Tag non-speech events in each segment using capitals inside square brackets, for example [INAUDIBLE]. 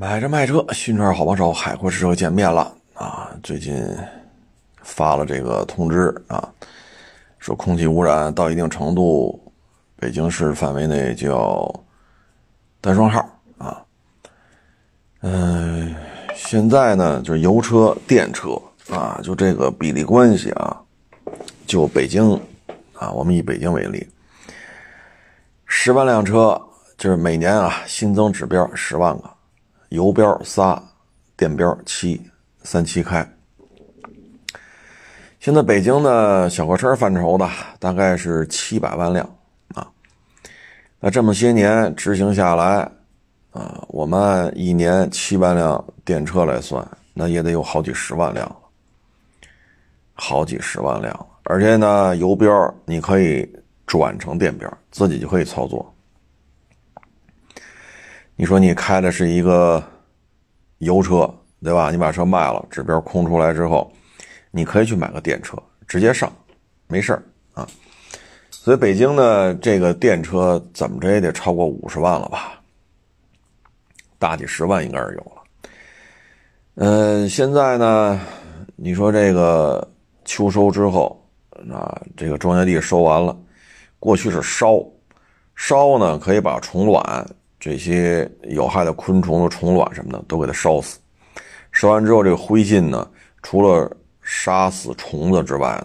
买车卖车，新车好帮手，海阔试车见面了啊！最近发了这个通知啊，说空气污染到一定程度，北京市范围内就要单双号啊。嗯，现在呢，就是油车、电车啊，就这个比例关系啊，就北京啊，我们以北京为例，十万辆车就是每年啊新增指标十万个。油标仨，电标七，三七开。现在北京的小客车范畴的大概是七百万辆啊。那这么些年执行下来啊，我们按一年七万辆电车来算，那也得有好几十万辆，好几十万辆。而且呢，油标你可以转成电标，自己就可以操作。你说你开的是一个油车，对吧？你把车卖了，指标空出来之后，你可以去买个电车，直接上，没事儿啊。所以北京呢这个电车怎么着也得超过五十万了吧？大几十万应该是有了。嗯，现在呢，你说这个秋收之后，啊，这个庄稼地收完了，过去是烧，烧呢可以把虫卵。这些有害的昆虫的虫卵什么的都给它烧死，烧完之后，这个灰烬呢，除了杀死虫子之外，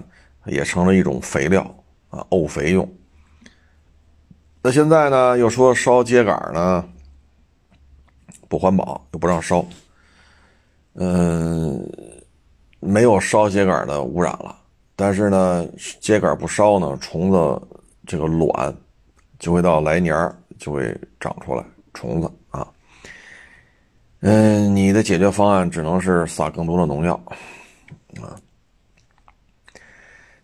也成了一种肥料啊，沤肥用。那现在呢，又说烧秸秆呢不环保，又不让烧。嗯，没有烧秸秆的污染了，但是呢，秸秆不烧呢，虫子这个卵就会到来年就会长出来虫子啊，嗯，你的解决方案只能是撒更多的农药啊。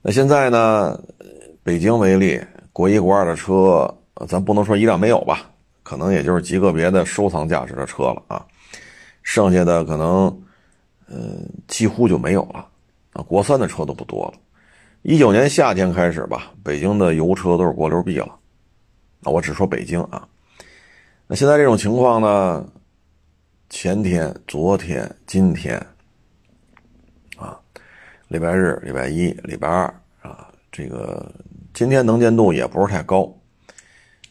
那现在呢，北京为例，国一国二的车，咱不能说一辆没有吧，可能也就是极个别的收藏价值的车了啊，剩下的可能，嗯，几乎就没有了啊。国三的车都不多了。一九年夏天开始吧，北京的油车都是国六 B 了。那我只说北京啊，那现在这种情况呢？前天、昨天、今天，啊，礼拜日、礼拜一、礼拜二啊，这个今天能见度也不是太高。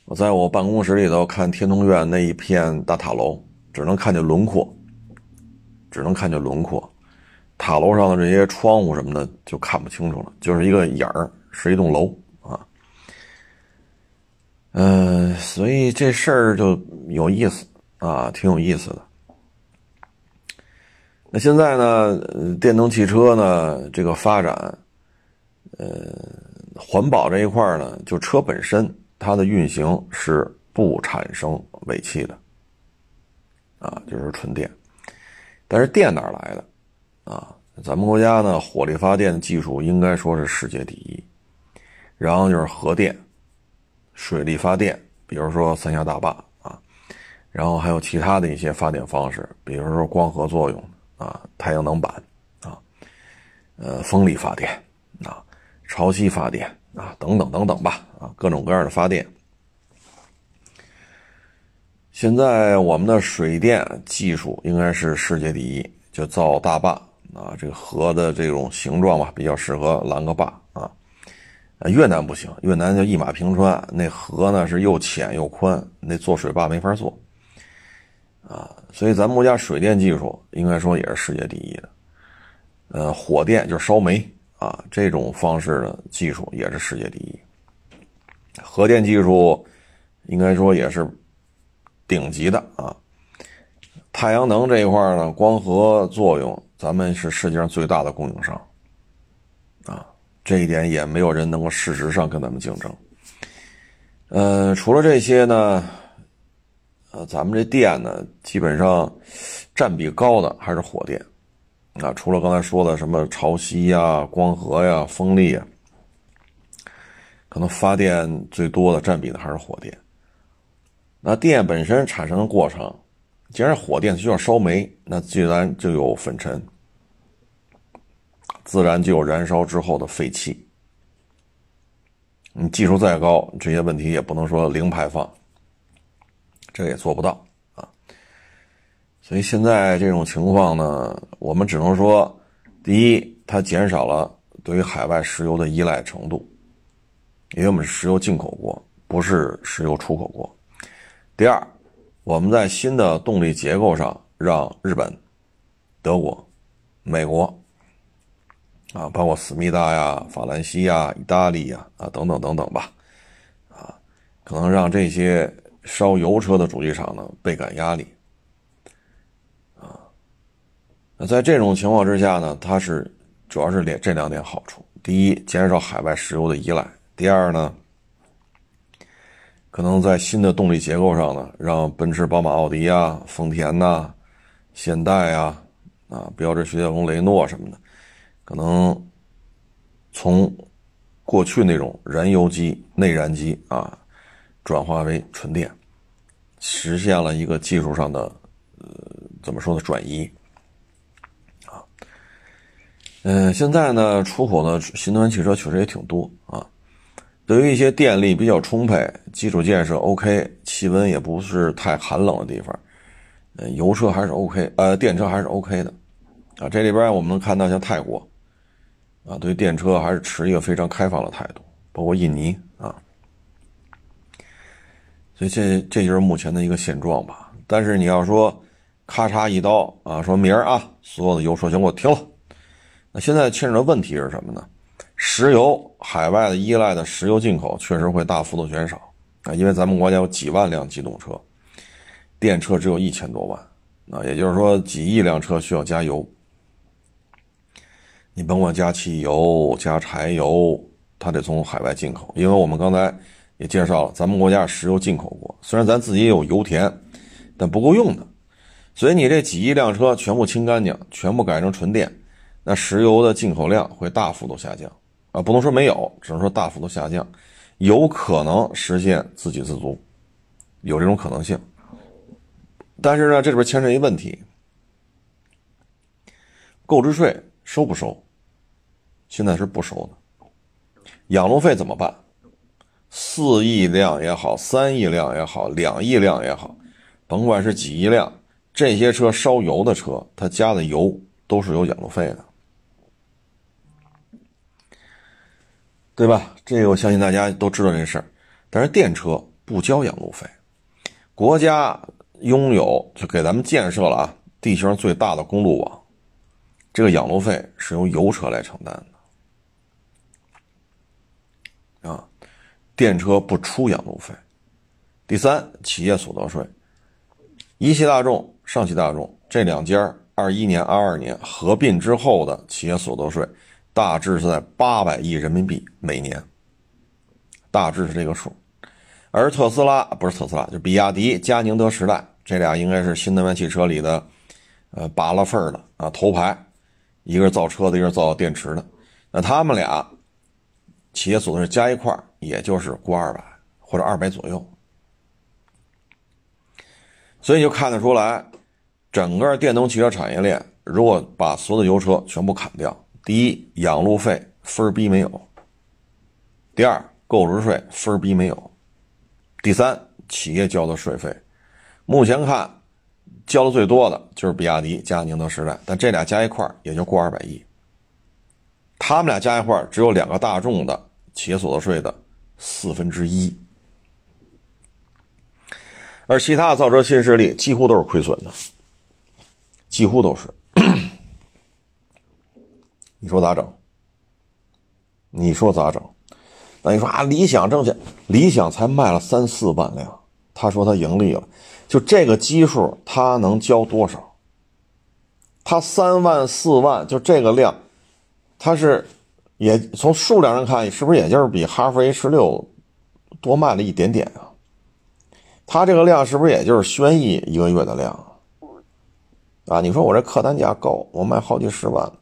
我在我办公室里头看天通苑那一片大塔楼，只能看见轮廓，只能看见轮廓，塔楼上的这些窗户什么的就看不清楚了，就是一个眼儿，是一栋楼。嗯，所以这事儿就有意思啊，挺有意思的。那现在呢，电动汽车呢这个发展，呃，环保这一块呢，就车本身它的运行是不产生尾气的，啊，就是纯电。但是电哪来的？啊，咱们国家呢，火力发电技术应该说是世界第一，然后就是核电。水力发电，比如说三峡大坝啊，然后还有其他的一些发电方式，比如说光合作用啊，太阳能板啊，呃，风力发电啊，潮汐发电啊，等等等等吧啊，各种各样的发电。现在我们的水电技术应该是世界第一，就造大坝啊，这个河的这种形状吧，比较适合拦个坝啊。啊越南不行，越南就一马平川，那河呢是又浅又宽，那做水坝没法做，啊，所以咱们国家水电技术应该说也是世界第一的，呃，火电就是烧煤啊，这种方式的技术也是世界第一，核电技术应该说也是顶级的啊，太阳能这一块呢，光合作用咱们是世界上最大的供应商，这一点也没有人能够事实上跟咱们竞争。呃，除了这些呢，呃，咱们这电呢，基本上占比高的还是火电啊。除了刚才说的什么潮汐呀、光合呀、风力啊，可能发电最多的占比的还是火电。那电本身产生的过程，既然火电需要烧煤，那自然就有粉尘。自然就有燃烧之后的废气。你技术再高，这些问题也不能说零排放，这也做不到啊。所以现在这种情况呢，我们只能说，第一，它减少了对于海外石油的依赖程度，因为我们是石油进口国，不是石油出口国。第二，我们在新的动力结构上，让日本、德国、美国啊，包括思密达呀、法兰西呀、意大利呀啊等等等等吧，啊，可能让这些烧油车的主机厂呢倍感压力。啊，那在这种情况之下呢，它是主要是两这两点好处：第一，减少海外石油的依赖；第二呢。可能在新的动力结构上呢，让奔驰、宝马、奥迪啊、丰田呐、现代啊、啊标致、雪铁龙、雷诺什么的，可能从过去那种燃油机、内燃机啊，转化为纯电，实现了一个技术上的呃怎么说呢转移啊。嗯，现在呢出口的新能源汽车确实也挺多啊。对于一些电力比较充沛、基础建设 OK、气温也不是太寒冷的地方，呃，油车还是 OK，呃，电车还是 OK 的，啊，这里边我们能看到像泰国，啊，对电车还是持一个非常开放的态度，包括印尼啊，所以这这就是目前的一个现状吧。但是你要说咔嚓一刀啊，说明儿啊，所有的油车全给我停了，那现在牵扯的问题是什么呢？石油海外的依赖的石油进口确实会大幅度减少啊，因为咱们国家有几万辆机动车，电车只有一千多万，啊，也就是说几亿辆车需要加油，你甭管加汽油、加柴油，它得从海外进口，因为我们刚才也介绍了，咱们国家石油进口国，虽然咱自己也有油田，但不够用的，所以你这几亿辆车全部清干净，全部改成纯电，那石油的进口量会大幅度下降。啊，不能说没有，只能说大幅度下降，有可能实现自给自足，有这种可能性。但是呢，这里边牵扯一问题：购置税收不收？现在是不收的。养路费怎么办？四亿辆也好，三亿辆也好，两亿辆也好，甭管是几亿辆，这些车烧油的车，它加的油都是有养路费的。对吧？这个我相信大家都知道这事儿，但是电车不交养路费，国家拥有就给咱们建设了啊，地球上最大的公路网，这个养路费是由油车来承担的啊，电车不出养路费。第三，企业所得税，一汽大众、上汽大众这两家二一年、二二年合并之后的企业所得税。大致是在八百亿人民币每年，大致是这个数。而特斯拉不是特斯拉，就比亚迪、佳宁德时代这俩应该是新能源汽车里的，呃，拔了份儿的啊，头牌。一个是造车的，一个是造电池的。那他们俩企业所得税加一块也就是过二百或者二百左右。所以就看得出来，整个电动汽车产业链，如果把所有的油车全部砍掉。第一，养路费分儿逼没有；第二，购置税分儿逼没有；第三，企业交的税费，目前看交的最多的就是比亚迪加宁德时代，但这俩加一块也就过二百亿。他们俩加一块只有两个大众的企业所得税的四分之一，而其他的造车新势力几乎都是亏损的，几乎都是。[CLEARS THROAT] 你说咋整？你说咋整？那你说啊，理想挣钱，理想才卖了三四万辆，他说他盈利了，就这个基数，他能交多少？他三万四万，就这个量，他是也从数量上看，是不是也就是比哈弗 H 六多卖了一点点啊？他这个量是不是也就是轩逸一个月的量啊？你说我这客单价高，我卖好几十万。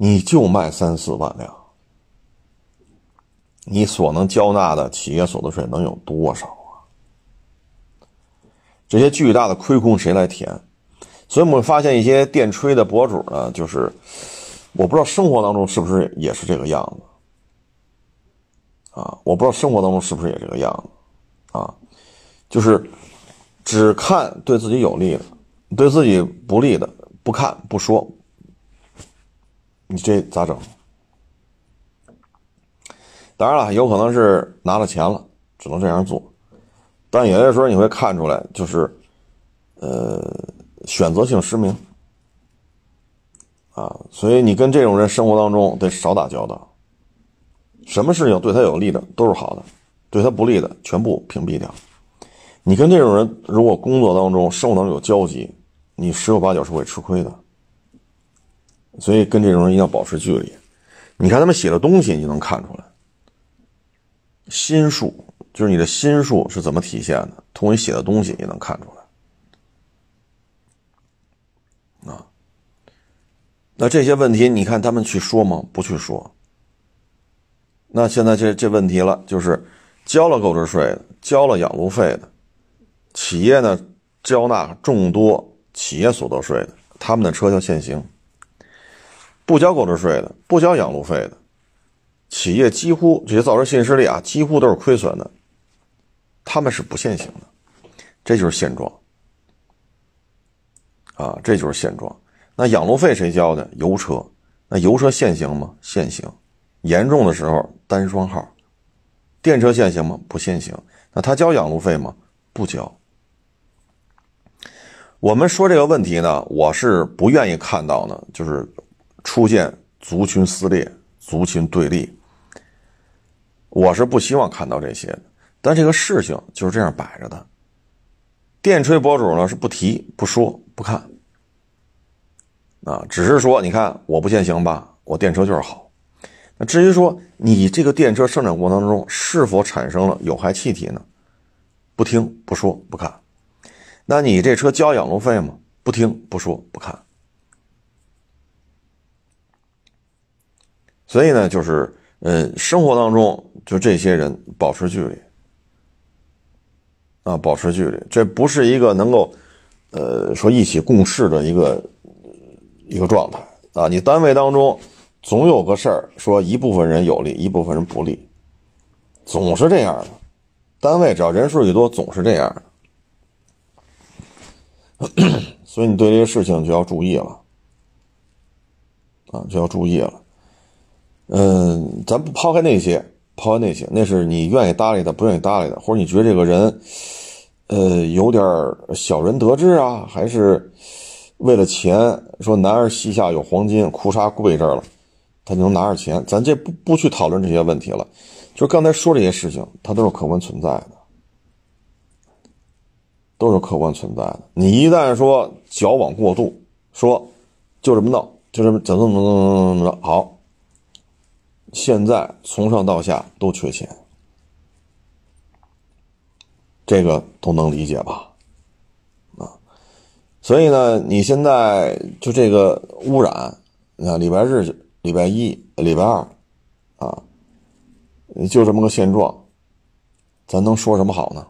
你就卖三四万辆，你所能交纳的企业所得税能有多少啊？这些巨大的亏空谁来填？所以我们发现一些电吹的博主呢，就是我不知道生活当中是不是也是这个样子啊？我不知道生活当中是不是也这个样子啊？就是只看对自己有利的，对自己不利的不看不说，你这咋整？当然了，有可能是拿了钱了，只能这样做。但有些时候你会看出来，就是，呃，选择性失明啊。所以你跟这种人生活当中得少打交道。什么事情对他有利的都是好的，对他不利的全部屏蔽掉。你跟这种人如果工作当中、生活当中有交集，你十有八九是会吃亏的。所以跟这种人一定要保持距离。你看他们写的东西，你就能看出来。心术就是你的心术是怎么体现的？通过你写的东西也能看出来。啊，那这些问题你看他们去说吗？不去说。那现在这这问题了，就是交了购置税的，交了养路费的，企业呢交纳众多企业所得税的，他们的车就限行；不交购置税的，不交养路费的。企业几乎这些造车新势力啊，几乎都是亏损的，他们是不限行的，这就是现状啊，这就是现状。那养路费谁交的？油车，那油车限行吗？限行，严重的时候单双号。电车限行吗？不限行。那他交养路费吗？不交。我们说这个问题呢，我是不愿意看到呢，就是出现族群撕裂、族群对立。我是不希望看到这些的，但这个事情就是这样摆着的。电吹博主呢是不提、不说、不看，啊，只是说你看我不限行吧，我电车就是好。那至于说你这个电车生产过程当中是否产生了有害气体呢？不听、不说、不看。那你这车交养路费吗？不听、不说、不看。所以呢，就是。呃，生活当中就这些人保持距离啊，保持距离，这不是一个能够呃说一起共事的一个一个状态啊。你单位当中总有个事儿，说一部分人有利，一部分人不利，总是这样的。单位只要人数一多，总是这样的，[COUGHS] 所以你对这些事情就要注意了啊，就要注意了。嗯，咱不抛开那些，抛开那些，那是你愿意搭理的，不愿意搭理的，或者你觉得这个人，呃，有点小人得志啊，还是为了钱，说男儿膝下有黄金，裤衩跪这儿了，他就能拿着钱。咱这不不去讨论这些问题了，就刚才说这些事情，它都是客观存在的，都是客观存在的。你一旦说矫枉过度，说就这么弄，就这么怎么怎么怎么怎么着好。现在从上到下都缺钱，这个都能理解吧？所以呢，你现在就这个污染，你看礼拜日、礼拜一、礼拜二，啊，就这么个现状，咱能说什么好呢？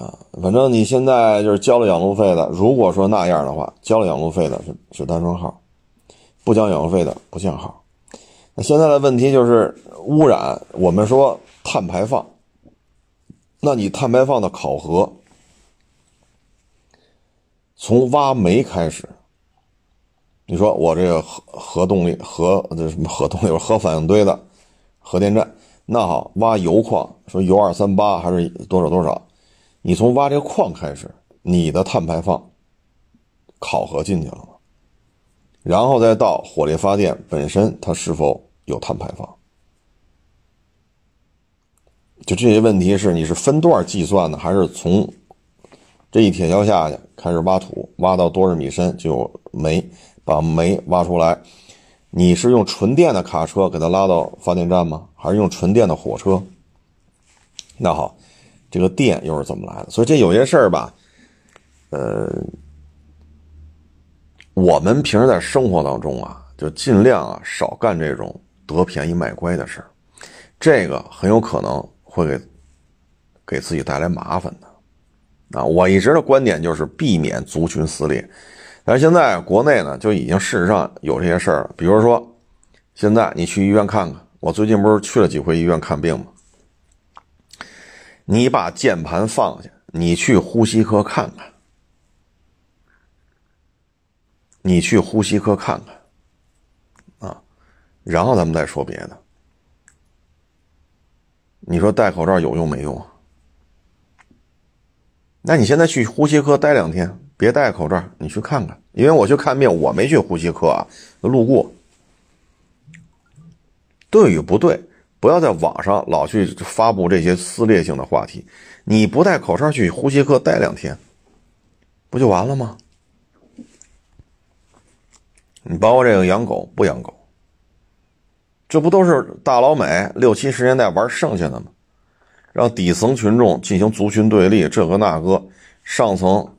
啊，反正你现在就是交了养路费的，如果说那样的话，交了养路费的是是单双号，不交养路费的不限号。那现在的问题就是污染，我们说碳排放，那你碳排放的考核，从挖煤开始，你说我这个核核动力核这什么核动力核反应堆的核电站，那好挖油矿，说铀二三八还是多少多少，你从挖这个矿开始，你的碳排放考核进去了吗？然后再到火力发电本身，它是否？有碳排放，就这些问题是你是分段计算的，还是从这一铁锹下去开始挖土，挖到多少米深就有煤，把煤挖出来？你是用纯电的卡车给它拉到发电站吗？还是用纯电的火车？那好，这个电又是怎么来的？所以这有些事儿吧，呃，我们平时在生活当中啊，就尽量啊少干这种。得便宜卖乖的事儿，这个很有可能会给给自己带来麻烦的。啊，我一直的观点就是避免族群撕裂。但是现在国内呢，就已经事实上有这些事儿了。比如说，现在你去医院看看，我最近不是去了几回医院看病吗？你把键盘放下，你去呼吸科看看，你去呼吸科看看，啊，然后咱们再说别的。你说戴口罩有用没用啊？那你现在去呼吸科待两天，别戴口罩，你去看看。因为我去看病，我没去呼吸科啊，路过。对与不对，不要在网上老去发布这些撕裂性的话题。你不戴口罩去呼吸科待两天，不就完了吗？你包括这个养狗不养狗，这不都是大老美六七十年代玩剩下的吗？让底层群众进行族群对立，这个那个，上层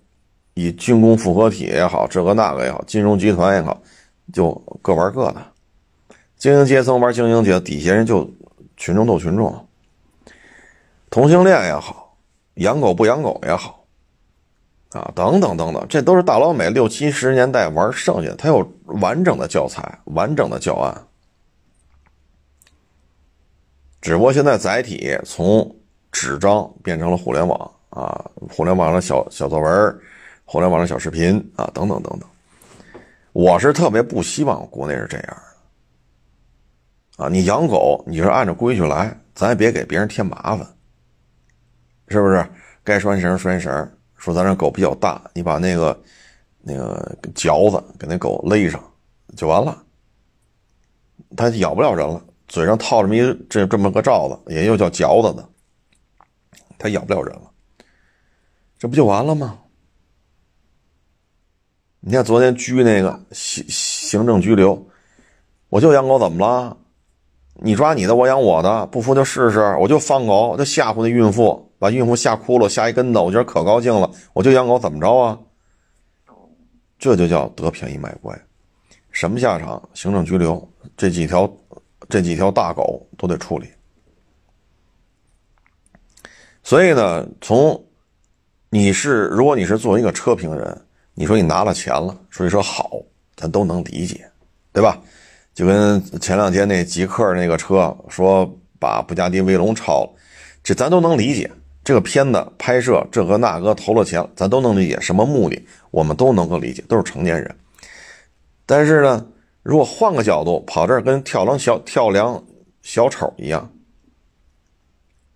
以军工复合体也好，这个那个也好，金融集团也好，就各玩各的，精英阶层玩精英阶，底下人就群众斗群众，同性恋也好，养狗不养狗也好。啊，等等等等，这都是大老美六七十年代玩剩下的，他有完整的教材、完整的教案，只不过现在载体从纸张变成了互联网啊，互联网上小小作文，互联网上小视频啊，等等等等。我是特别不希望国内是这样的啊，你养狗，你是按照规矩来，咱也别给别人添麻烦，是不是？该拴绳拴绳。说咱这狗比较大，你把那个那个嚼子给那狗勒上就完了，它咬不了人了，嘴上套这么一这这么个罩子，也又叫嚼子的，它咬不了人了，这不就完了吗？你看昨天拘那个行行政拘留，我就养狗怎么了？你抓你的，我养我的，不服就试试，我就放狗，就吓唬那孕妇。把孕妇吓哭了，吓一跟头，我觉得可高兴了。我就养狗，怎么着啊？这就叫得便宜卖乖，什么下场？行政拘留，这几条，这几条大狗都得处理。所以呢，从你是如果你是作为一个车评人，你说你拿了钱了，所以说好，咱都能理解，对吧？就跟前两天那极客那个车说把布加迪威龙超了，这咱都能理解。这个片子拍摄这个那个投了钱，咱都能理解什么目的，我们都能够理解，都是成年人。但是呢，如果换个角度，跑这儿跟跳梁小跳梁小丑一样，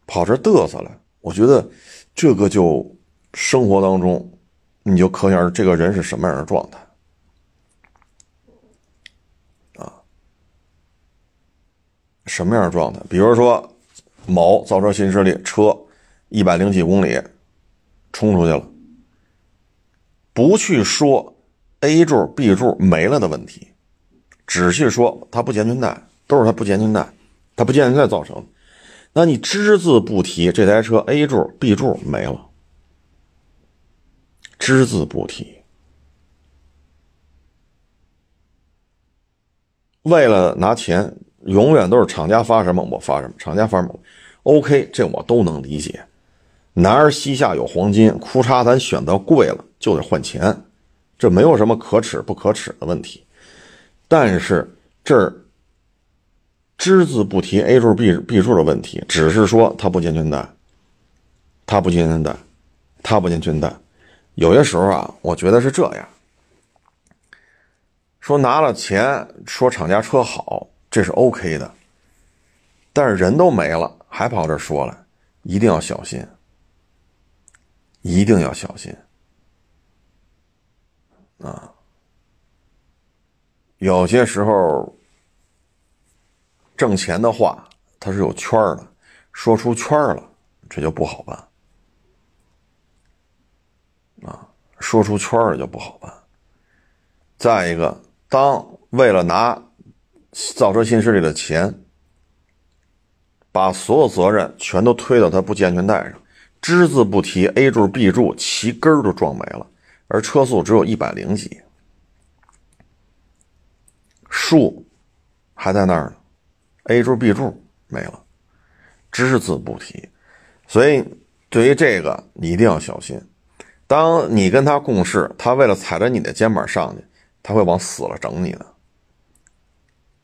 跑这嘚瑟了，我觉得这个就生活当中，你就可想而知这个人是什么样的状态啊？什么样的状态？比如说某造车新势力车。一百零几公里，冲出去了。不去说 A 柱、B 柱没了的问题，只去说它不健全带，都是它不健全带，它不健全带造成的。那你只字不提这台车 A 柱、B 柱没了，只字不提，为了拿钱，永远都是厂家发什么我发什么，厂家发什么，OK，这我都能理解。男儿膝下有黄金，裤衩咱选择贵了就得换钱，这没有什么可耻不可耻的问题。但是这儿只字不提 A 柱 B B 柱的问题，只是说它不健全带，它不健全带，它不健全带。有些时候啊，我觉得是这样，说拿了钱说厂家车好，这是 OK 的，但是人都没了，还跑这说了，一定要小心。一定要小心啊！有些时候挣钱的话，它是有圈的，说出圈了，这就不好办啊！说出圈了就不好办。再一个，当为了拿造车新势力的钱，把所有责任全都推到他不系安全带上。只字不提 A 柱、B 柱齐根儿都撞没了，而车速只有一百零几，树还在那儿呢，A 柱、B 柱没了，只字不提。所以对于这个，你一定要小心。当你跟他共事，他为了踩着你的肩膀上去，他会往死了整你的，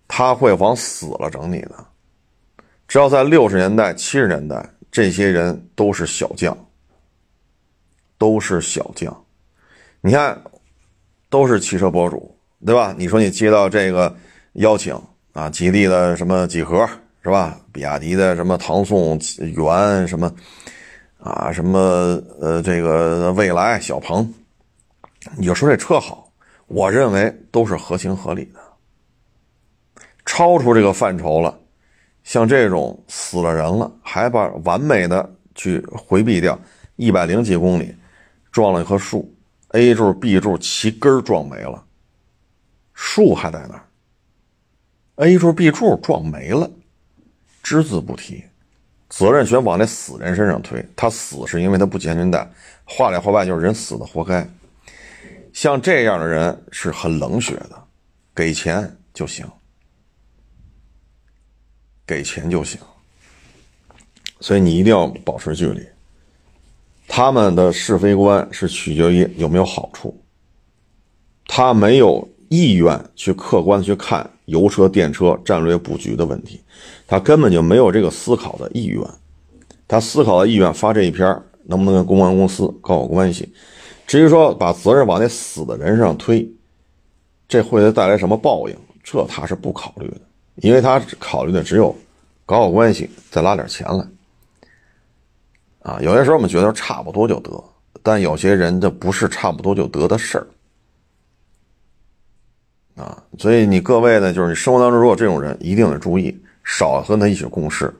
他会往死了整你的。只要在六十年代、七十年代。这些人都是小将，都是小将。你看，都是汽车博主对吧？你说你接到这个邀请啊，吉利的什么几何是吧？比亚迪的什么唐宋元什么啊，什么呃这个蔚来小鹏，你就说这车好，我认为都是合情合理的。超出这个范畴了，像这种死了人了，还把完美的去回避掉，一百零几公里撞了一棵树，A 柱 B 柱齐根撞没了，树还在那儿，A 柱 B 柱撞没了，只字不提，责任全往那死人身上推，他死是因为他不系安全带，话里话外就是人死的活该，像这样的人是很冷血的，给钱就行。给钱就行，所以你一定要保持距离。他们的是非观是取决于有没有好处，他没有意愿去客观去看油车、电车战略布局的问题，他根本就没有这个思考的意愿。他思考的意愿发这一篇能不能跟公关公司搞好关系？至于说把责任往那死的人身上推，这会带来什么报应？这他是不考虑的。因为他考虑的只有搞好关系，再拉点钱来啊。有些时候我们觉得差不多就得，但有些人这不是差不多就得的事儿啊。所以你各位呢，就是你生活当中如果这种人，一定得注意，少和他一起共事。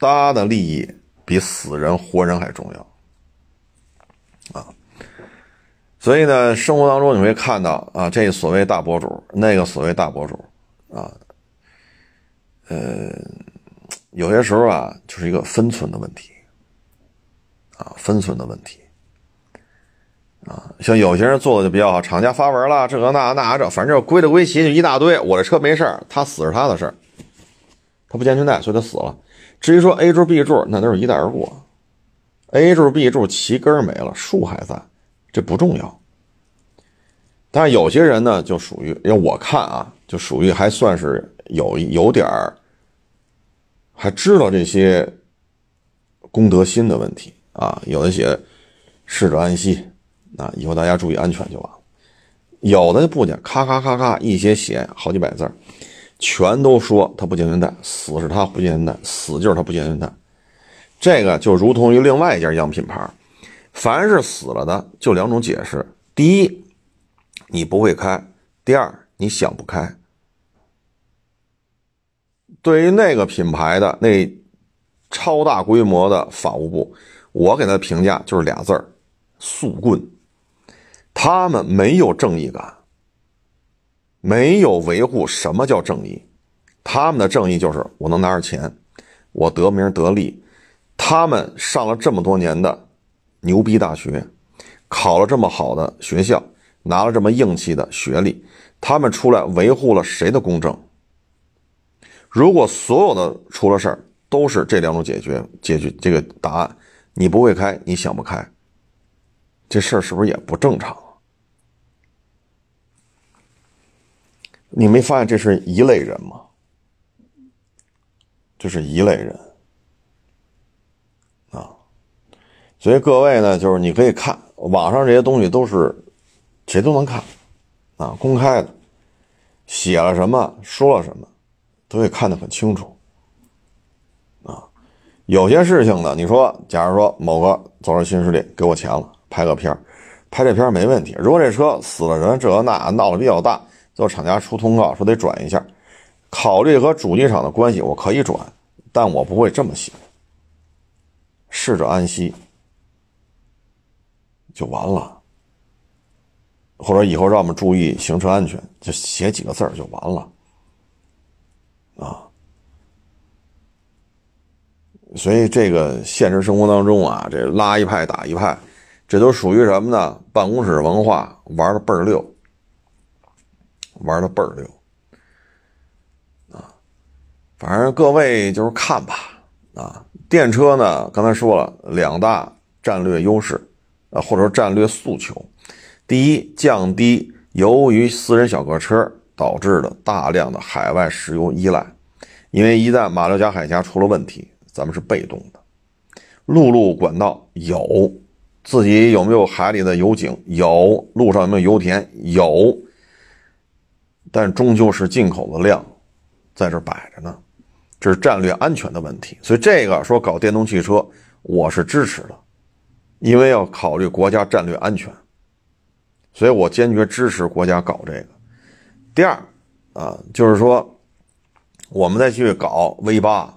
他的利益比死人活人还重要啊。所以呢，生活当中你会看到啊，这所谓大博主，那个所谓大博主，啊，呃，有些时候啊，就是一个分寸的问题，啊，分寸的问题，啊，像有些人做的就比较好，厂家发文了，这个那那这，反正就归的归齐就一大堆，我这车没事他死是他的事儿，他不系安全带，所以他死了。至于说 A 柱 B 柱，那都是一带而过，A 柱 B 柱齐根没了，树还在。这不重要，但是有些人呢，就属于，因为我看啊，就属于还算是有有点儿，还知道这些公德心的问题啊。有的写“逝者安息”，啊，以后大家注意安全就完了。有的不讲，咔咔咔咔一些写好几百字全都说他不系安全带，死是他不系安全带，死就是他不系安全带。这个就如同于另外一家样品牌。凡是死了的，就两种解释：第一，你不会开；第二，你想不开。对于那个品牌的那超大规模的法务部，我给他的评价就是俩字儿：速棍。他们没有正义感，没有维护什么叫正义。他们的正义就是我能拿着钱，我得名得利。他们上了这么多年的。牛逼大学，考了这么好的学校，拿了这么硬气的学历，他们出来维护了谁的公正？如果所有的出了事儿都是这两种解决解决这个答案，你不会开，你想不开，这事儿是不是也不正常？你没发现这是一类人吗？这是一类人。啊所以各位呢，就是你可以看网上这些东西都是谁都能看啊，公开的，写了什么说了什么，都会看得很清楚啊。有些事情呢，你说，假如说某个走入新势力给我钱了，拍个片儿拍这片儿没问题。如果这车死了人，这那闹得比较大，最后厂家出通告说得转一下，考虑和主机厂的关系，我可以转，但我不会这么写，逝者安息。就完了，或者以后让我们注意行车安全，就写几个字就完了，啊！所以这个现实生活当中啊，这拉一派打一派，这都属于什么呢？办公室文化玩的倍儿溜，玩的倍儿溜，啊！反正各位就是看吧，啊！电车呢，刚才说了两大战略优势。啊，或者说战略诉求，第一，降低由于私人小客车导致的大量的海外石油依赖，因为一旦马六甲海峡出了问题，咱们是被动的。陆路管道有，自己有没有海里的油井？有。路上有没有油田？有。但终究是进口的量，在这摆着呢，这是战略安全的问题。所以这个说搞电动汽车，我是支持的，因为要考虑国家战略安全，所以我坚决支持国家搞这个。第二啊，就是说我们再去搞 V 八、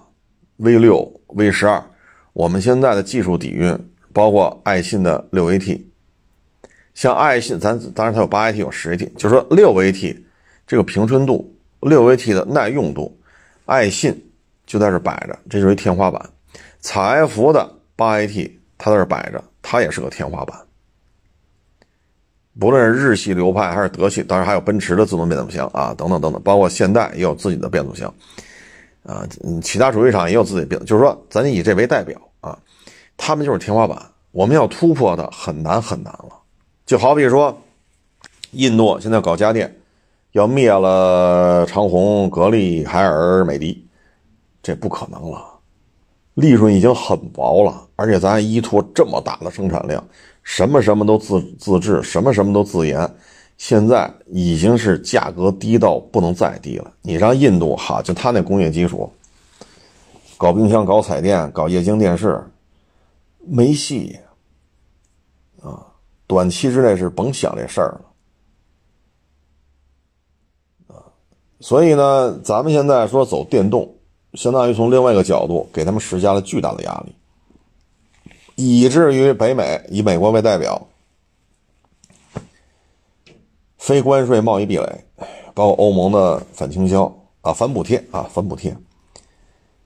V 六、V 十二，我们现在的技术底蕴，包括爱信的六 AT，像爱信，咱当然它有八 AT，有十 AT，就是说六 AT。这个平顺度，六 AT 的耐用度，爱信就在这摆着，这就是一天花板。采埃孚的八 AT，它在这摆着，它也是个天花板。不论是日系流派还是德系，当然还有奔驰的自动变速箱啊，等等等等，包括现代也有自己的变速箱啊，其他主机厂也有自己的变，就是说咱以这为代表啊，他们就是天花板，我们要突破的很难很难了。就好比说，印度现在搞家电。要灭了长虹、格力、海尔、美的，这不可能了，利润已经很薄了，而且咱依托这么大的生产量，什么什么都自自制，什么什么都自研，现在已经是价格低到不能再低了。你让印度哈，就他那工业基础，搞冰箱、搞彩电、搞液晶电视，没戏啊！短期之内是甭想这事儿了。所以呢，咱们现在说走电动，相当于从另外一个角度给他们施加了巨大的压力，以至于北美以美国为代表，非关税贸易壁垒，包括欧盟的反倾销啊、反补贴啊、反补贴，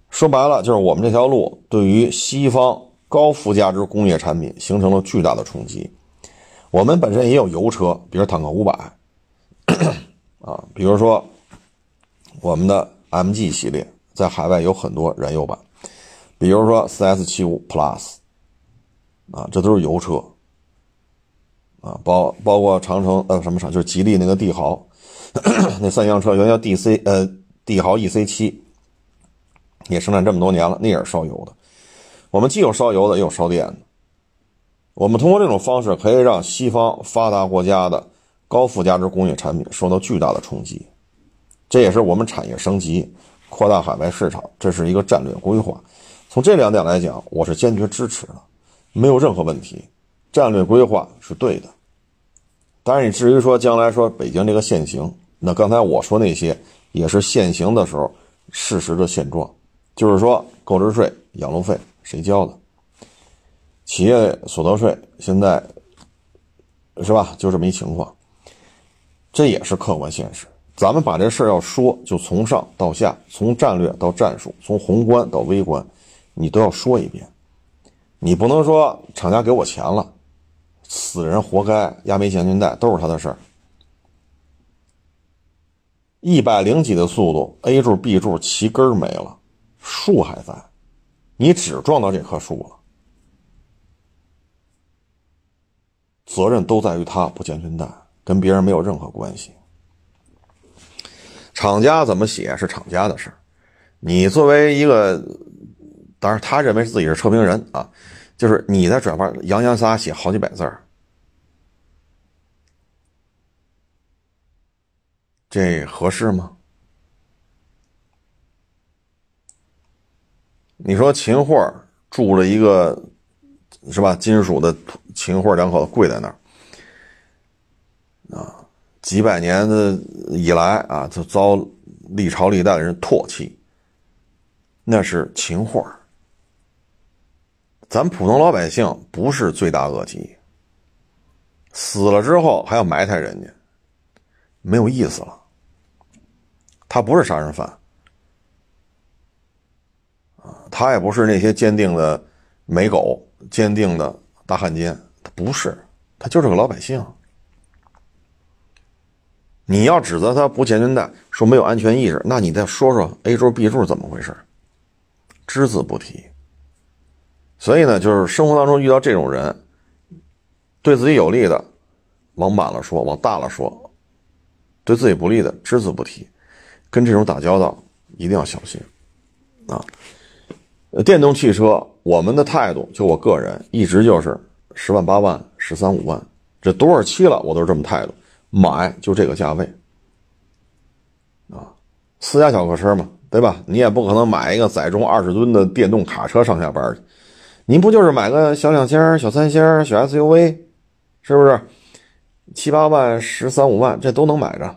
说白了就是我们这条路对于西方高附加值工业产品形成了巨大的冲击。我们本身也有油车，比如坦克五百 [COUGHS] 啊，比如说。我们的 MG 系列在海外有很多燃油版，比如说 4S75 Plus，啊，这都是油车，啊，包包括长城呃什么厂，就是吉利那个帝豪，[CLEARS THROAT] 那三厢车原叫 DC 呃帝豪 EC7，也生产这么多年了，那也是烧油的。我们既有烧油的，也有烧电的。我们通过这种方式，可以让西方发达国家的高附加值工业产品受到巨大的冲击。这也是我们产业升级、扩大海外市场，这是一个战略规划。从这两点来讲，我是坚决支持的，没有任何问题。战略规划是对的。当然，你至于说将来说北京这个限行，那刚才我说那些也是限行的时候事实的现状，就是说购置税、养路费谁交的？企业所得税现在是吧？就这么一情况，这也是客观现实。咱们把这事儿要说，就从上到下，从战略到战术，从宏观到微观，你都要说一遍。你不能说厂家给我钱了，死人活该，压没钱军带都是他的事儿。一百零几的速度，A 柱 B 柱齐根儿没了，树还在，你只撞到这棵树了，责任都在于他不建军带，跟别人没有任何关系。厂家怎么写是厂家的事儿，你作为一个，当然他认为自己是车评人啊，就是你在转发洋洋洒写好几百字儿，这合适吗？你说秦桧住了一个是吧？金属的秦桧两口子跪在那儿啊。几百年的以来啊，就遭历朝历代的人唾弃。那是情话咱普通老百姓不是罪大恶极，死了之后还要埋汰人家，没有意思了。他不是杀人犯啊，他也不是那些坚定的美狗、坚定的大汉奸，他不是，他就是个老百姓。你要指责他不系安全带，说没有安全意识，那你再说说 A 柱 B 柱怎么回事？只字不提。所以呢，就是生活当中遇到这种人，对自己有利的往满了说，往大了说；对自己不利的只字不提。跟这种打交道一定要小心啊！电动汽车，我们的态度，就我个人一直就是十万八万、十三五万，这多少期了，我都是这么态度，买就这个价位。啊，私家小客车嘛，对吧？你也不可能买一个载重二十吨的电动卡车上下班去，你不就是买个小两厢、小三厢、小 SUV，是不是？七八万、十三五万，这都能买着。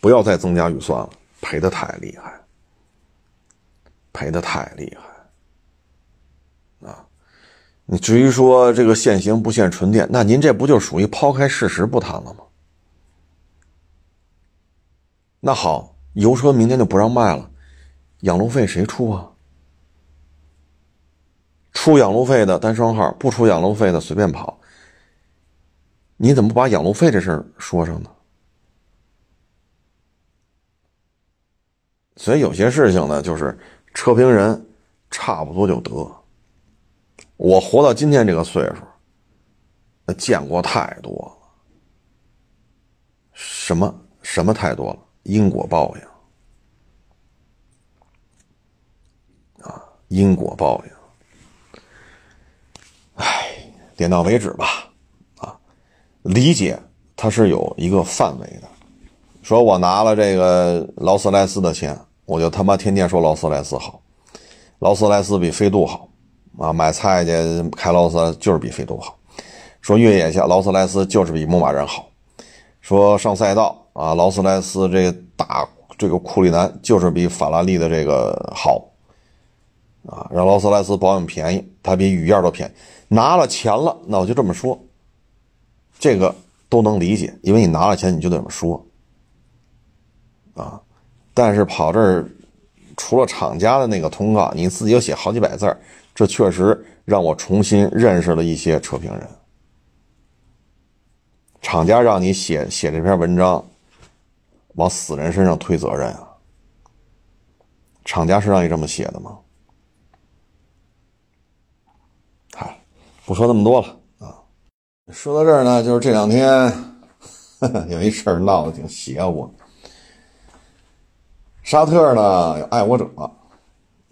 不要再增加预算了，赔的太厉害，赔的太厉害！你至于说这个限行不限纯电，那您这不就属于抛开事实不谈了吗？那好，油车明天就不让卖了，养路费谁出啊？出养路费的单双号，不出养路费的随便跑。你怎么不把养路费这事儿说上呢？所以有些事情呢，就是车评人差不多就得。我活到今天这个岁数，那见过太多了。什么什么太多了？因果报应啊！因果报应。哎，点到为止吧。啊，理解它是有一个范围的。说我拿了这个劳斯莱斯的钱。我就他妈天天说劳斯莱斯好，劳斯莱斯比飞度好啊！买菜去开劳斯就是比飞度好。说越野去，劳斯莱斯就是比牧马人好。说上赛道啊，劳斯莱斯这个大这个库里南就是比法拉利的这个好啊。让劳斯莱斯保养便宜，它比雨燕都便宜。拿了钱了，那我就这么说，这个都能理解，因为你拿了钱你就得这么说啊。但是跑这儿，除了厂家的那个通告，你自己又写好几百字儿这确实让我重新认识了一些车评人。厂家让你写写这篇文章，往死人身上推责任啊？厂家是让你这么写的吗？嗨，不说那么多了啊。说到这儿呢，就是这两天 [LAUGHS] 有一事儿闹得挺邪乎。沙特呢有爱国者，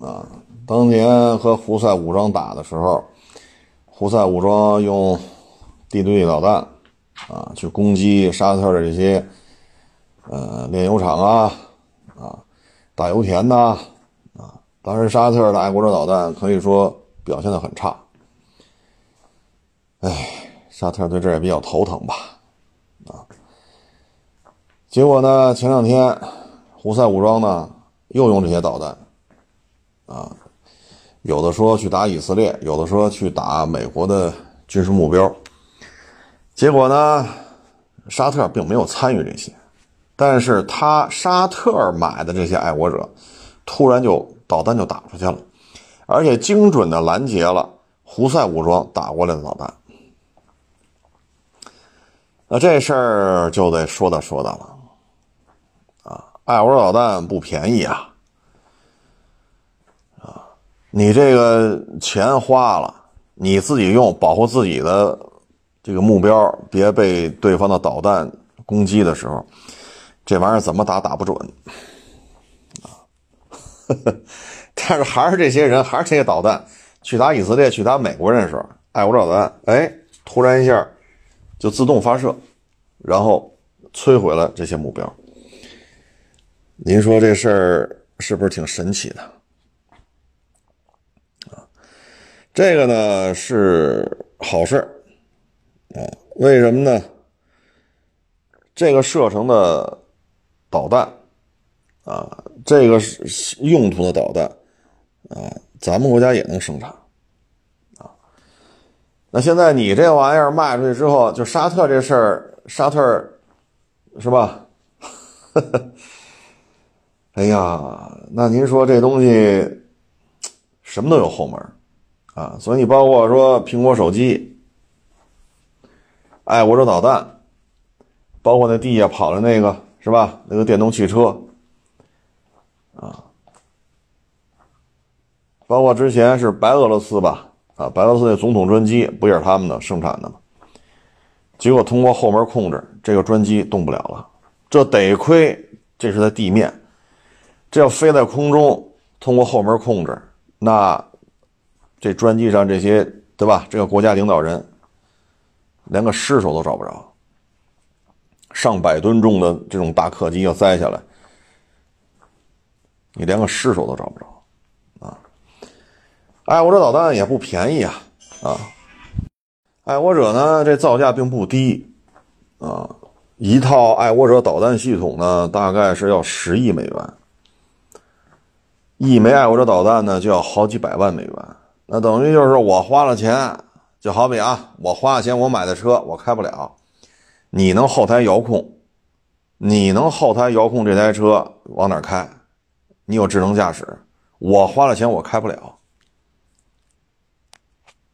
啊，当年和胡塞武装打的时候，胡塞武装用地对地导弹，啊，去攻击沙特的这些，呃，炼油厂啊，啊，大油田呐，啊，当时沙特的爱国者导弹可以说表现的很差，哎，沙特对这也比较头疼吧，啊，结果呢，前两天。胡塞武装呢，又用这些导弹，啊，有的说去打以色列，有的说去打美国的军事目标。结果呢，沙特并没有参与这些，但是他沙特买的这些爱国者，突然就导弹就打出去了，而且精准的拦截了胡塞武装打过来的导弹。那这事儿就得说道说道了。啊爱国导弹不便宜啊！你这个钱花了，你自己用，保护自己的这个目标，别被对方的导弹攻击的时候，这玩意儿怎么打打不准啊！[LAUGHS] 但是还是这些人，还是这些导弹去打以色列、去打美国人的时候，爱国导弹哎，突然一下就自动发射，然后摧毁了这些目标。您说这事儿是不是挺神奇的啊？这个呢是好事啊？为什么呢？这个射程的导弹啊，这个是用途的导弹啊，咱们国家也能生产啊。那现在你这玩意儿卖出去之后，就沙特这事儿，沙特是吧？[LAUGHS] 哎呀，那您说这东西什么都有后门啊，所以你包括说苹果手机、爱国者导弹，包括那地下跑的那个是吧？那个电动汽车啊，包括之前是白俄罗斯吧？啊，白俄罗斯那总统专机不也是他们的生产的吗？结果通过后门控制，这个专机动不了了。这得亏这是在地面。这要飞在空中，通过后门控制，那这专机上这些对吧？这个国家领导人连个尸首都找不着，上百吨重的这种大客机要栽下来，你连个尸首都找不着啊！爱国者导弹也不便宜啊啊！爱国者呢，这造价并不低啊，一套爱国者导弹系统呢，大概是要十亿美元，一枚爱国者导弹呢就要好几百万美元。那等于就是我花了钱，就好比啊，我花了钱我买的车我开不了，你能后台遥控，你能后台遥控这台车往哪开，你有智能驾驶，我花了钱我开不了，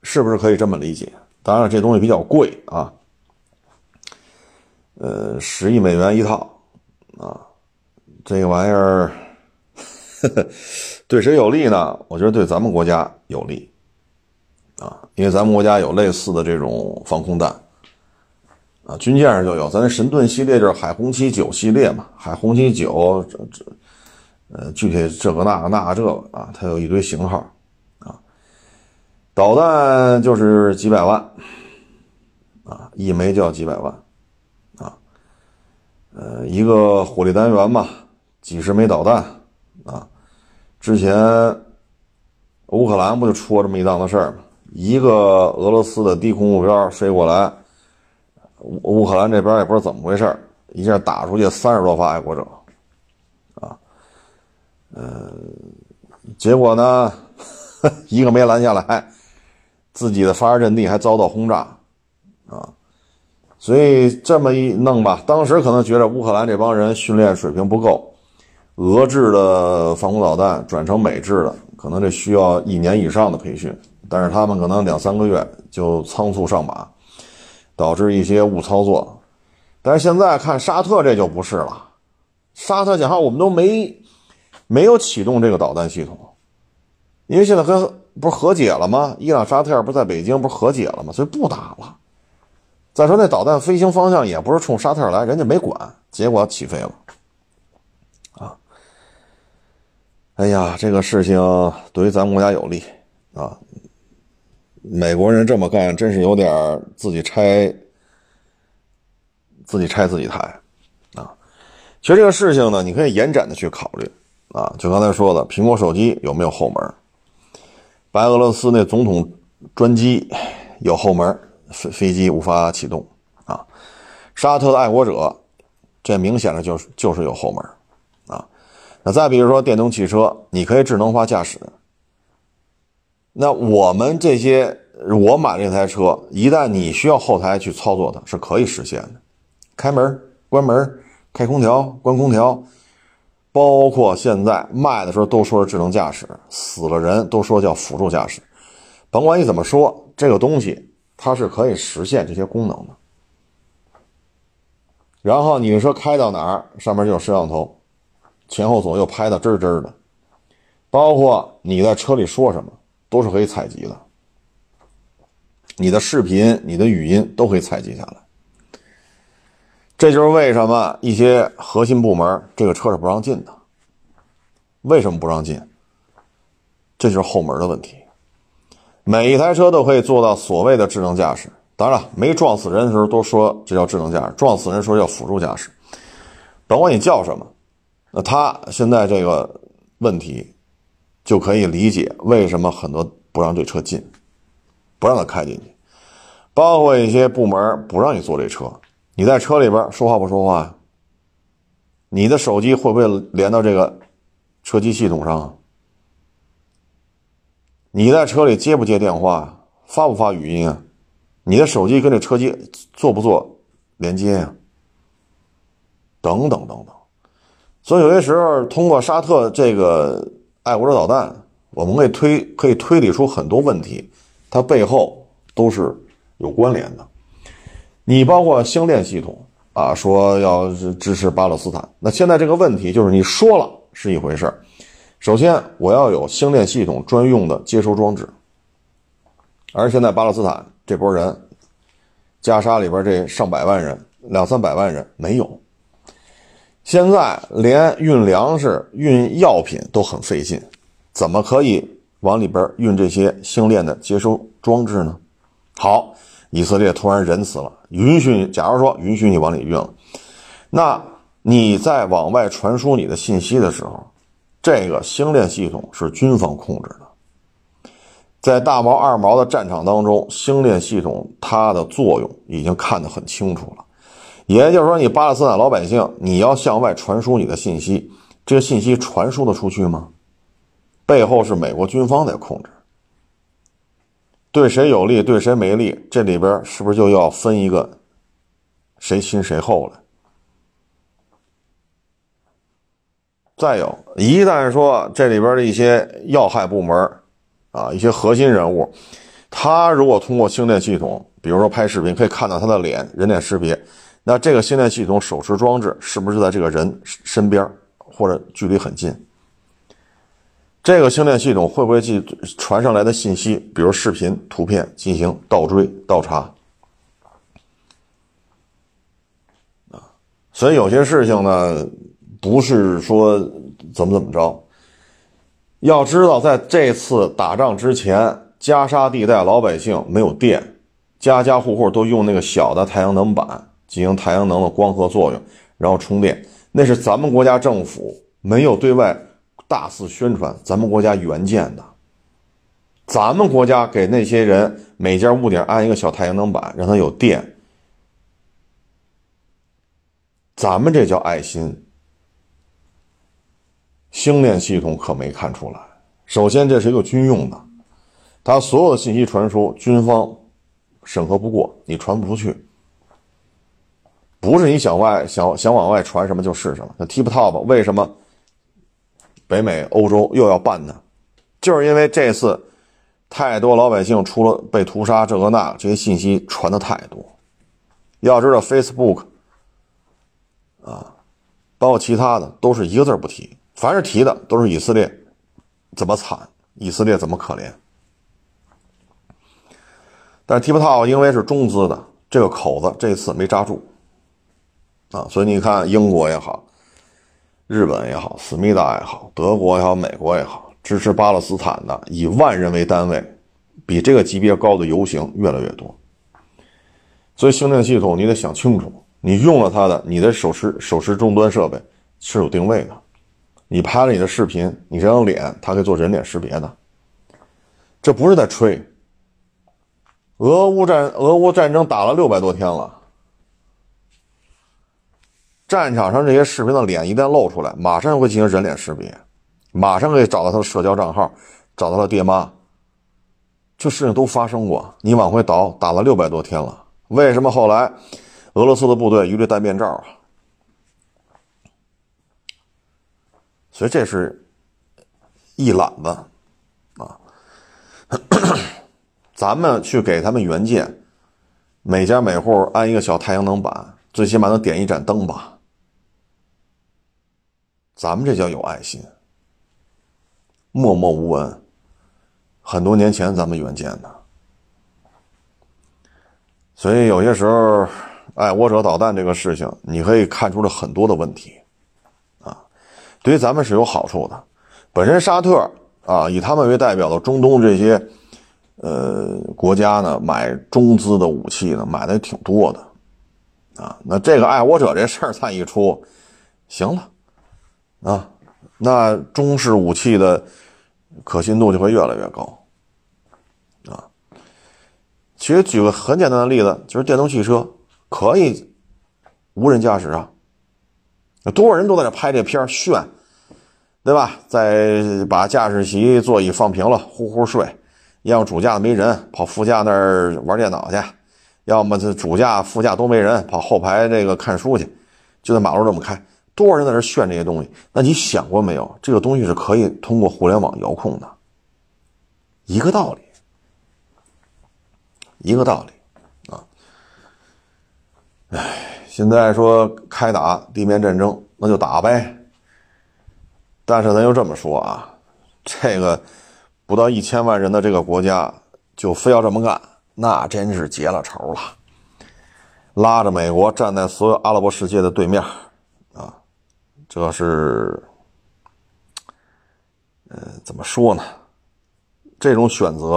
是不是可以这么理解？当然这东西比较贵啊，呃，十亿美元一套啊，这玩意儿。[LAUGHS] 对谁有利呢？我觉得对咱们国家有利，啊，因为咱们国家有类似的这种防空弹，啊，军舰上就有，咱神盾系列就是海红旗九系列嘛，海红旗九，这这，呃，具体这个那个那个这个啊，它有一堆型号，啊，导弹就是几百万，啊，一枚就要几百万，啊，呃，一个火力单元嘛，几十枚导弹。之前乌克兰不就出了这么一档子事儿吗？一个俄罗斯的低空目标飞过来，乌乌克兰这边也不知道怎么回事一下打出去三十多发爱国者，啊，呃，结果呢，[LAUGHS] 一个没拦下来，自己的发射阵地还遭到轰炸，啊，所以这么一弄吧，当时可能觉得乌克兰这帮人训练水平不够。俄制的防空导弹转成美制的，可能这需要一年以上的培训，但是他们可能两三个月就仓促上马，导致一些误操作。但是现在看沙特这就不是了，沙特讲话我们都没没有启动这个导弹系统，因为现在跟不是和解了吗？伊朗沙特不是在北京不是和解了吗？所以不打了。再说那导弹飞行方向也不是冲沙特来，人家没管，结果起飞了。哎呀，这个事情对于咱们国家有利啊！美国人这么干，真是有点自己拆自己拆自己台啊！其实这个事情呢，你可以延展的去考虑啊。就刚才说的，苹果手机有没有后门？白俄罗斯那总统专机有后门，飞飞机无法启动啊。沙特的爱国者，这明显的就是就是有后门。那再比如说电动汽车，你可以智能化驾驶。那我们这些，我买这台车，一旦你需要后台去操作的，是可以实现的。开门、关门、开空调、关空调，包括现在卖的时候都说是智能驾驶，死了人都说叫辅助驾驶。甭管你怎么说，这个东西它是可以实现这些功能的。然后你的车开到哪儿，上面就有摄像头。前后左右拍的真真的，包括你在车里说什么都是可以采集的，你的视频、你的语音都可以采集下来。这就是为什么一些核心部门这个车是不让进的。为什么不让进？这就是后门的问题。每一台车都可以做到所谓的智能驾驶，当然了，没撞死人的时候都说这叫智能驾驶，撞死人说叫辅助驾驶，甭管你叫什么。那他现在这个问题，就可以理解为什么很多不让这车进，不让他开进去，包括一些部门不让你坐这车。你在车里边说话不说话？你的手机会不会连到这个车机系统上？你在车里接不接电话？发不发语音啊？你的手机跟这车机做不做连接呀？等等等等。所以有些时候，通过沙特这个爱国者导弹，我们可以推可以推理出很多问题，它背后都是有关联的。你包括星链系统啊，说要支持巴勒斯坦，那现在这个问题就是你说了是一回事首先我要有星链系统专用的接收装置，而现在巴勒斯坦这波人，加沙里边这上百万人、两三百万人没有。现在连运粮食、运药品都很费劲，怎么可以往里边运这些星链的接收装置呢？好，以色列突然仁慈了，允许，假如说允许你往里运了，那你在往外传输你的信息的时候，这个星链系统是军方控制的。在大毛、二毛的战场当中，星链系统它的作用已经看得很清楚了。也就是说，你巴勒斯坦老百姓，你要向外传输你的信息，这个信息传输的出去吗？背后是美国军方在控制，对谁有利，对谁没利，这里边是不是就要分一个谁亲谁后了？再有，一旦说这里边的一些要害部门。啊，一些核心人物，他如果通过星链系统，比如说拍视频，可以看到他的脸，人脸识别，那这个星链系统手持装置是不是在这个人身边或者距离很近？这个星链系统会不会去传上来的信息，比如视频、图片进行倒追、倒查？啊，所以有些事情呢，不是说怎么怎么着。要知道，在这次打仗之前，加沙地带老百姓没有电，家家户户都用那个小的太阳能板进行太阳能的光合作用，然后充电。那是咱们国家政府没有对外大肆宣传，咱们国家援建的。咱们国家给那些人每家屋顶安一个小太阳能板，让他有电。咱们这叫爱心。星链系统可没看出来。首先，这是一个军用的，它所有的信息传输，军方审核不过，你传不出去。不是你想外想想往外传什么就是什么。那 TikTok 为什么北美、欧洲又要办呢？就是因为这次太多老百姓出了被屠杀，这个那，这些信息传的太多。要知道，Facebook 啊，包括其他的，都是一个字不提。凡是提的都是以色列怎么惨，以色列怎么可怜。但是 TikTok 因为是中资的，这个口子这次没扎住啊，所以你看英国也好，日本也好，思密达也好，德国也好，美国也好，支持巴勒斯坦的以万人为单位，比这个级别高的游行越来越多。所以星链系统你得想清楚，你用了它的，你的手持手持终端设备是有定位的。你拍了你的视频，你这张脸，它可以做人脸识别的，这不是在吹。俄乌战俄乌战争打了六百多天了，战场上这些士兵的脸一旦露出来，马上会进行人脸识别，马上可以找到他的社交账号，找到他爹妈。这事情都发生过，你往回倒，打了六百多天了，为什么后来俄罗斯的部队一律戴面罩啊？所以这是一揽子啊！[COUGHS] 咱们去给他们援建，每家每户安一个小太阳能板，最起码能点一盏灯吧。咱们这叫有爱心，默默无闻。很多年前咱们援建的，所以有些时候，爱国者导弹这个事情，你可以看出了很多的问题。啊对于咱们是有好处的，本身沙特啊，以他们为代表的中东这些呃国家呢，买中资的武器呢，买的挺多的，啊，那这个爱国者这事儿再一出，行了，啊，那中式武器的可信度就会越来越高，啊，其实举个很简单的例子，就是电动汽车可以无人驾驶啊。多少人都在这拍这片炫，对吧？再把驾驶席座椅放平了，呼呼睡；要么主驾没人，跑副驾那儿玩电脑去；要么这主驾、副驾都没人，跑后排这个看书去。就在马路这么开，多少人在这炫这些东西？那你想过没有？这个东西是可以通过互联网遥控的，一个道理，一个道理啊！哎。现在说开打地面战争，那就打呗。但是咱又这么说啊，这个不到一千万人的这个国家，就非要这么干，那真是结了仇了。拉着美国站在所有阿拉伯世界的对面，啊，这是，呃，怎么说呢？这种选择，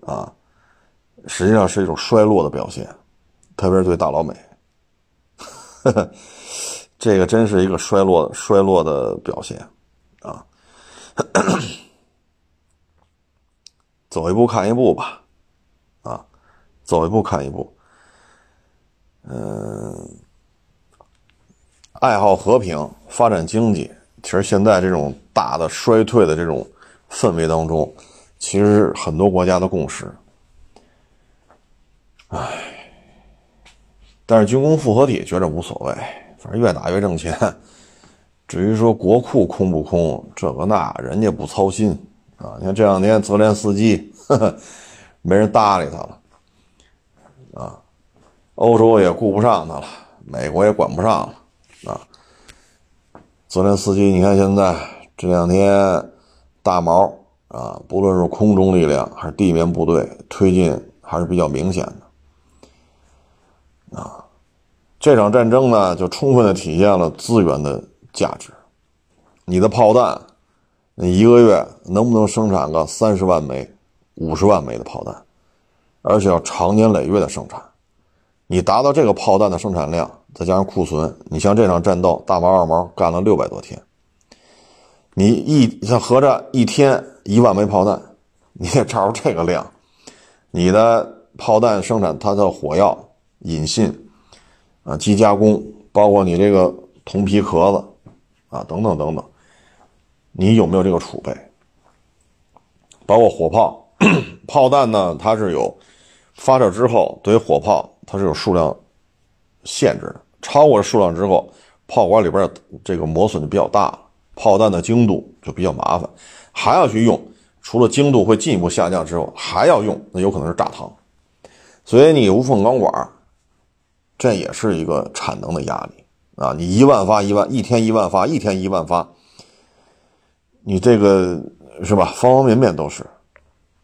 啊，实际上是一种衰落的表现，特别是对大老美，[LAUGHS] 这个真是一个衰落衰落的表现啊！走一步看一步吧，啊，走一步看一步。嗯，爱好和平，发展经济。其实现在这种大的衰退的这种氛围当中，其实很多国家的共识。唉，但是军工复合体觉着无所谓，反正越打越挣钱。至于说国库空不空，这个那人家不操心啊。你看这两天泽连斯基，呵呵，没人搭理他了啊。欧洲也顾不上他了，美国也管不上了啊。泽连斯基，你看现在这两天大毛啊，不论是空中力量还是地面部队推进还是比较明显的啊。这场战争呢，就充分的体现了资源的价值。你的炮弹，你一个月能不能生产个三十万枚、五十万枚的炮弹，而且要长年累月的生产。你达到这个炮弹的生产量，再加上库存，你像这场战斗，大毛二毛干了六百多天。你一像合着一天一万枚炮弹，你也照着这个量，你的炮弹生产它的火药引信啊、机加工，包括你这个铜皮壳子啊等等等等，你有没有这个储备？包括火炮，[COUGHS] 炮弹呢，它是有发射之后对于火炮。它是有数量限制的，超过数量之后，炮管里边这个磨损就比较大了，炮弹的精度就比较麻烦，还要去用。除了精度会进一步下降之后，还要用，那有可能是炸膛。所以你无缝钢管，这也是一个产能的压力啊！你一万发一万，一天一万发，一天一万发，你这个是吧？方方面面都是。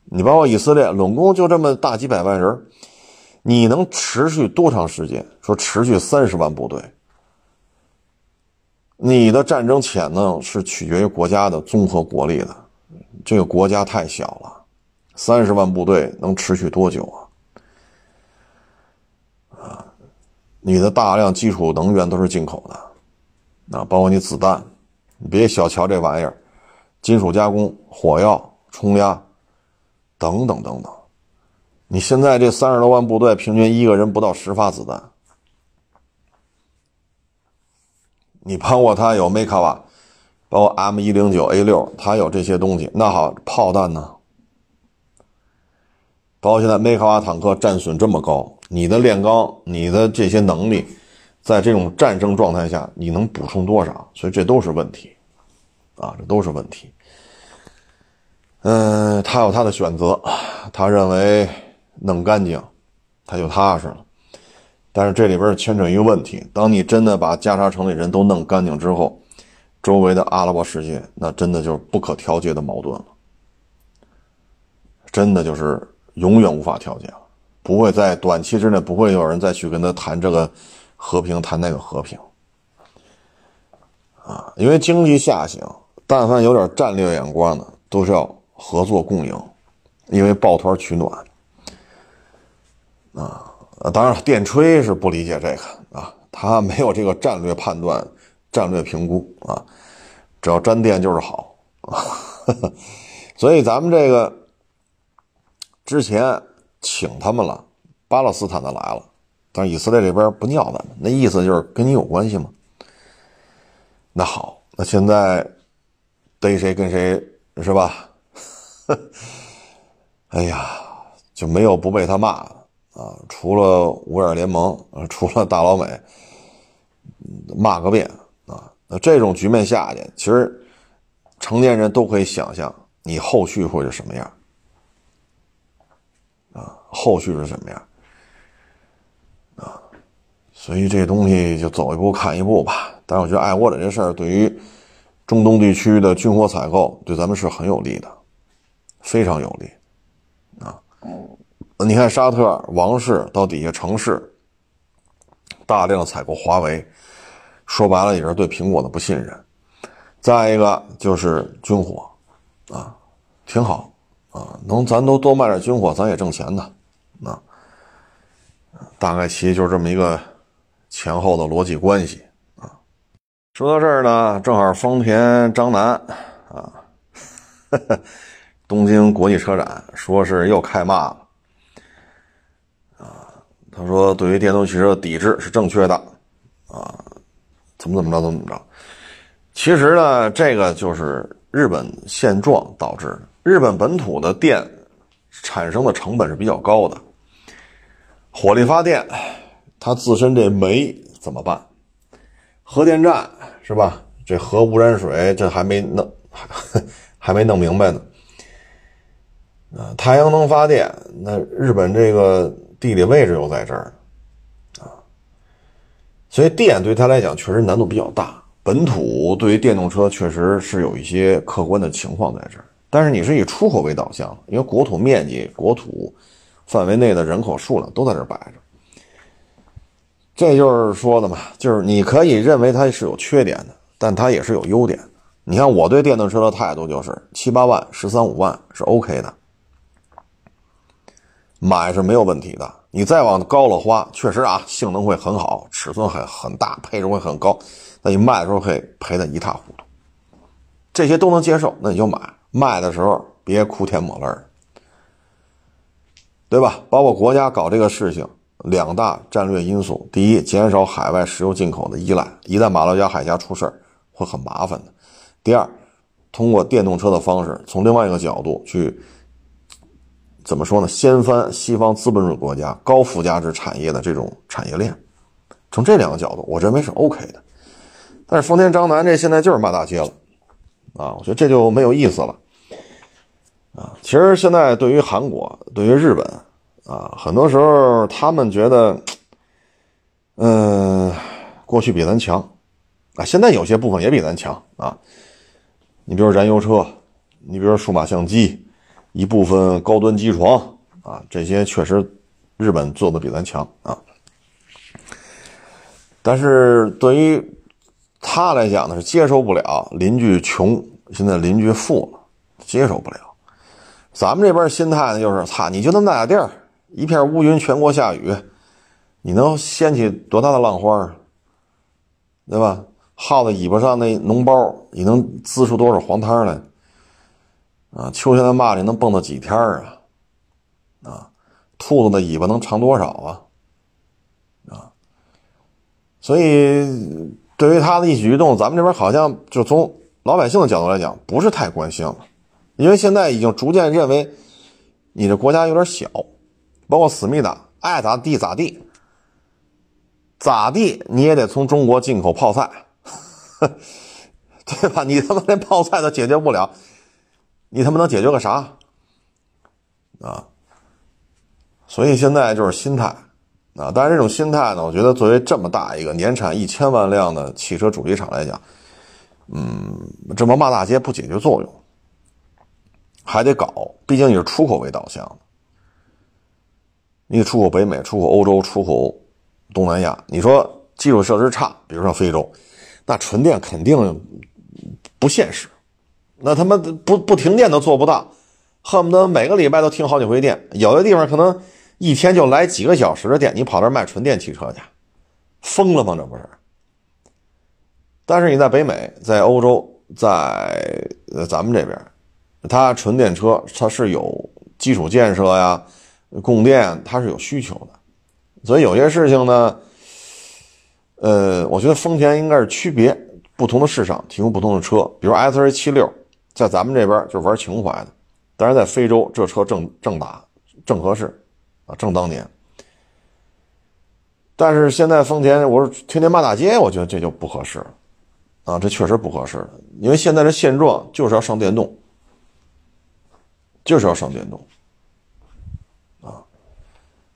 你包括以色列，拢共就这么大几百万人。你能持续多长时间？说持续三十万部队，你的战争潜能是取决于国家的综合国力的。这个国家太小了，三十万部队能持续多久啊？啊，你的大量基础能源都是进口的，啊，包括你子弹，你别小瞧这玩意儿，金属加工、火药、冲压，等等等等。你现在这三十多万部队，平均一个人不到十发子弹。你包括他有梅卡瓦，包括 M 一零九 A 六，他有这些东西。那好，炮弹呢？包括现在梅卡瓦坦克战损这么高，你的炼钢，你的这些能力，在这种战争状态下，你能补充多少？所以这都是问题，啊，这都是问题。嗯，他有他的选择，他认为。弄干净，他就踏实了。但是这里边牵扯一个问题：当你真的把加沙城里人都弄干净之后，周围的阿拉伯世界那真的就是不可调节的矛盾了，真的就是永远无法调节了。不会在短期之内不会有人再去跟他谈这个和平，谈那个和平啊！因为经济下行，但凡有点战略眼光的，都是要合作共赢，因为抱团取暖。啊，当然，电吹是不理解这个啊，他没有这个战略判断、战略评估啊，只要沾电就是好啊，[LAUGHS] 所以咱们这个之前请他们了，巴勒斯坦的来了，但以色列这边不尿咱们，那意思就是跟你有关系吗？那好，那现在逮谁跟谁是吧？[LAUGHS] 哎呀，就没有不被他骂的。啊，除了五眼联盟，啊，除了大老美，骂个遍啊！那这种局面下去，其实成年人都可以想象你后续会是什么样啊？后续是什么样啊？所以这东西就走一步看一步吧。但是我觉得爱国者这事儿对于中东地区的军火采购，对咱们是很有利的，非常有利啊。你看，沙特王室到底下城市大量采购华为，说白了也是对苹果的不信任。再一个就是军火，啊，挺好啊，能咱都多卖点军火，咱也挣钱呢，啊。大概其实就是这么一个前后的逻辑关系啊。说到这儿呢，正好丰田张楠啊，[LAUGHS] 东京国际车展说是又开骂了。他说对于电动汽车的抵制是正确的啊，怎么怎么着怎么怎么着。其实呢，这个就是日本现状导致的。日本本土的电产生的成本是比较高的，火力发电，它自身这煤怎么办？核电站是吧？这核污染水这还没弄，[LAUGHS] 还没弄明白呢。啊，太阳能发电，那日本这个地理位置又在这儿，啊，所以电对他来讲确实难度比较大。本土对于电动车确实是有一些客观的情况在这儿，但是你是以出口为导向，因为国土面积、国土范围内的人口数量都在这摆着，这就是说的嘛，就是你可以认为它是有缺点的，但它也是有优点的。你看我对电动车的态度就是七八万、十三五万是 OK 的，买是没有问题的。你再往高了花，确实啊，性能会很好，尺寸很很大，配置会很高。那你卖的时候可以赔得一塌糊涂，这些都能接受，那你就买。卖的时候别哭天抹泪对吧？包括国家搞这个事情，两大战略因素：第一，减少海外石油进口的依赖，一旦马六甲海峡出事会很麻烦的；第二，通过电动车的方式，从另外一个角度去怎么说呢？掀翻西方资本主义国家高附加值产业的这种产业链。从这两个角度，我认为是 OK 的。但是丰田章男这现在就是骂大街了，啊，我觉得这就没有意思了，啊，其实现在对于韩国、对于日本，啊，很多时候他们觉得，嗯，过去比咱强，啊，现在有些部分也比咱强啊，你比如燃油车，你比如数码相机，一部分高端机床，啊，这些确实日本做的比咱强啊，但是对于他来讲呢是接受不了邻居穷，现在邻居富了，接受不了。咱们这边心态呢就是，操，你就那么大点地儿，一片乌云，全国下雨，你能掀起多大的浪花对吧？耗子尾巴上那脓包，你能滋出多少黄汤来？啊，秋天的蚂蚱能蹦到几天啊？啊，兔子的尾巴能长多少啊？啊，所以。对于他的一举一动，咱们这边好像就从老百姓的角度来讲，不是太关心了，因为现在已经逐渐认为你的国家有点小，包括思密达，爱咋地咋地，咋地你也得从中国进口泡菜，[LAUGHS] 对吧？你他妈连泡菜都解决不了，你他妈能解决个啥？啊，所以现在就是心态。啊，但是这种心态呢，我觉得作为这么大一个年产一千万辆的汽车主机厂来讲，嗯，这么骂大街不解决作用，还得搞，毕竟你是出口为导向的，你出口北美、出口欧洲、出口东南亚，你说基础设施差，比如说非洲，那纯电肯定不现实，那他妈不不停电都做不到，恨不得每个礼拜都停好几回电，有的地方可能。一天就来几个小时的电，你跑这卖纯电汽车去，疯了吗？这不是？但是你在北美、在欧洲、在咱们这边，它纯电车它是有基础建设呀，供电它是有需求的，所以有些事情呢，呃，我觉得丰田应该是区别不同的市场提供不同的车，比如 S A 七六，在咱们这边就是玩情怀的，但是在非洲这车正正打正合适。啊，正当年，但是现在丰田，我说天天骂大街，我觉得这就不合适了，啊，这确实不合适了，因为现在的现状就是要上电动，就是要上电动，啊，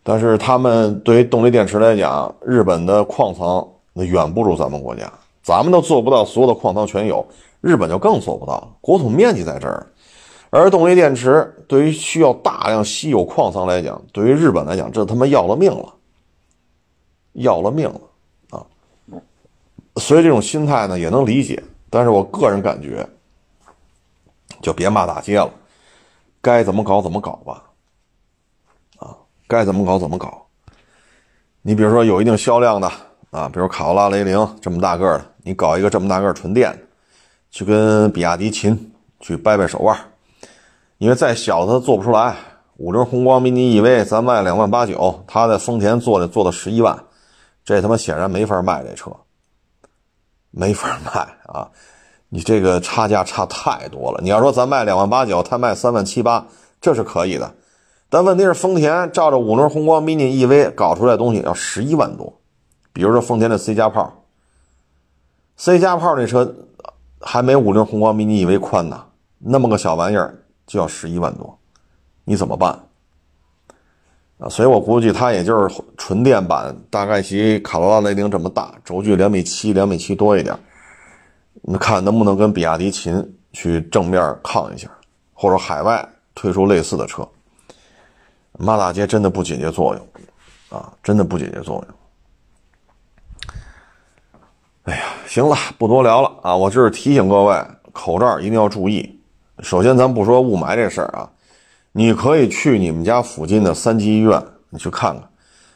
但是他们对于动力电池来讲，日本的矿藏那远不如咱们国家，咱们都做不到所有的矿藏全有，日本就更做不到，国土面积在这儿。而动力电池对于需要大量稀有矿藏来讲，对于日本来讲，这他妈要了命了，要了命了啊！所以这种心态呢也能理解，但是我个人感觉，就别骂大街了，该怎么搞怎么搞吧，啊，该怎么搞怎么搞，你比如说有一定销量的啊，比如卡罗拉、雷凌这么大个的，你搞一个这么大个纯电，去跟比亚迪秦去掰掰手腕，因为再小的它做不出来。五菱宏光 mini EV 咱卖两万八九，他在丰田做的做到十一万，这他妈显然没法卖这车，没法卖啊！你这个差价差太多了。你要说咱卖两万八九，他卖三万七八，这是可以的。但问题是丰田照着五菱宏光 mini EV 搞出来东西要十一万多，比如说丰田的 C 加炮，C 加炮那车还没五菱宏光 mini EV 宽呢，那么个小玩意儿就要十一万多。你怎么办啊？所以我估计它也就是纯电版，大概其卡罗拉、雷凌这么大，轴距两米七、两米七多一点。你看能不能跟比亚迪秦去正面抗一下，或者海外推出类似的车？骂大街真的不解决作用啊，真的不解决作用。哎呀，行了，不多聊了啊！我就是提醒各位，口罩一定要注意。首先，咱不说雾霾这事儿啊。你可以去你们家附近的三级医院，你去看看，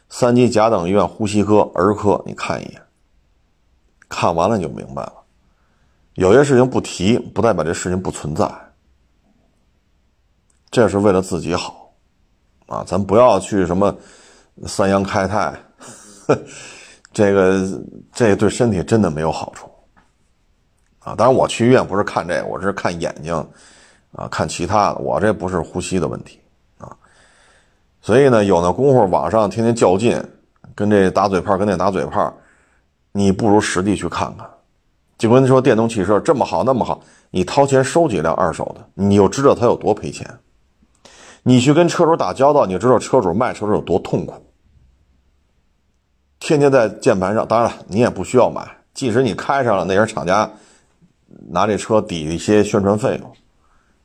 三级甲等医院呼吸科、儿科，你看一眼，看完了你就明白了。有些事情不提，不代表这事情不存在，这是为了自己好，啊，咱不要去什么三阳开泰，这个这对身体真的没有好处，啊，当然我去医院不是看这个，我是看眼睛。啊，看其他的，我这不是呼吸的问题啊，所以呢，有那功夫网上天天较劲，跟这打嘴炮，跟那打嘴炮，你不如实地去看看。就跟你说电动汽车这么好那么好，你掏钱收几辆二手的，你就知道它有多赔钱。你去跟车主打交道，你就知道车主卖车时有多痛苦。天天在键盘上，当然了，你也不需要买，即使你开上了，那也是厂家拿这车抵一些宣传费用。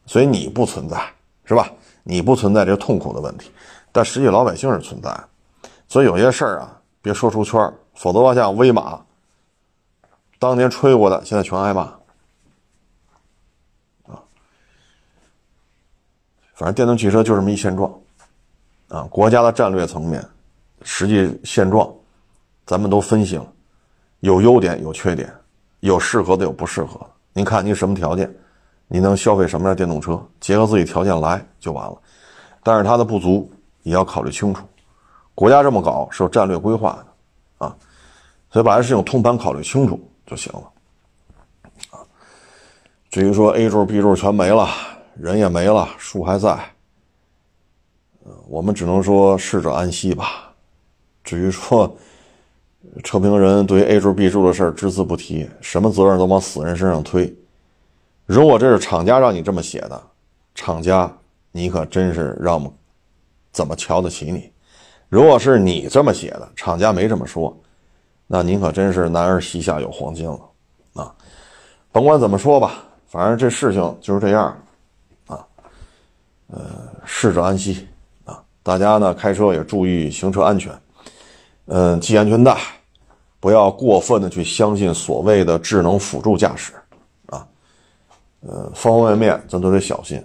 所以你不存在，是吧？你不存在这痛苦的问题，但实际老百姓是存在。所以有些事儿啊，别说出圈否则的话，像威马当年吹过的，现在全挨骂。啊，反正电动汽车就这么一现状，啊，国家的战略层面，实际现状，咱们都分析了，有优点，有缺点，有适合的，有不适合的。您看您什么条件？你能消费什么样电动车？结合自己条件来就完了。但是它的不足也要考虑清楚。国家这么搞是有战略规划的啊，所以把这事情通盘考虑清楚就行了。啊，至于说 A 柱 B 柱全没了，人也没了，树还在，我们只能说逝者安息吧。至于说车评人对 A 柱 B 柱的事儿只字不提，什么责任都往死人身上推。如果这是厂家让你这么写的，厂家，你可真是让么怎么瞧得起你？如果是你这么写的，厂家没这么说，那您可真是男儿膝下有黄金了啊！甭管怎么说吧，反正这事情就是这样啊。呃，逝者安息啊，大家呢开车也注意行车安全，嗯，系安全带，不要过分的去相信所谓的智能辅助驾驶。啊呃，方方面面咱都得小心，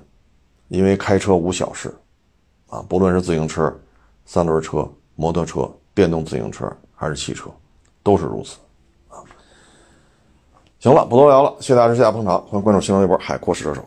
因为开车无小事，啊，不论是自行车、三轮车、摩托车、电动自行车还是汽车，都是如此，啊。行了，不多聊了，谢谢大家支持，谢谢捧场，欢迎关注新浪微博海阔试车手。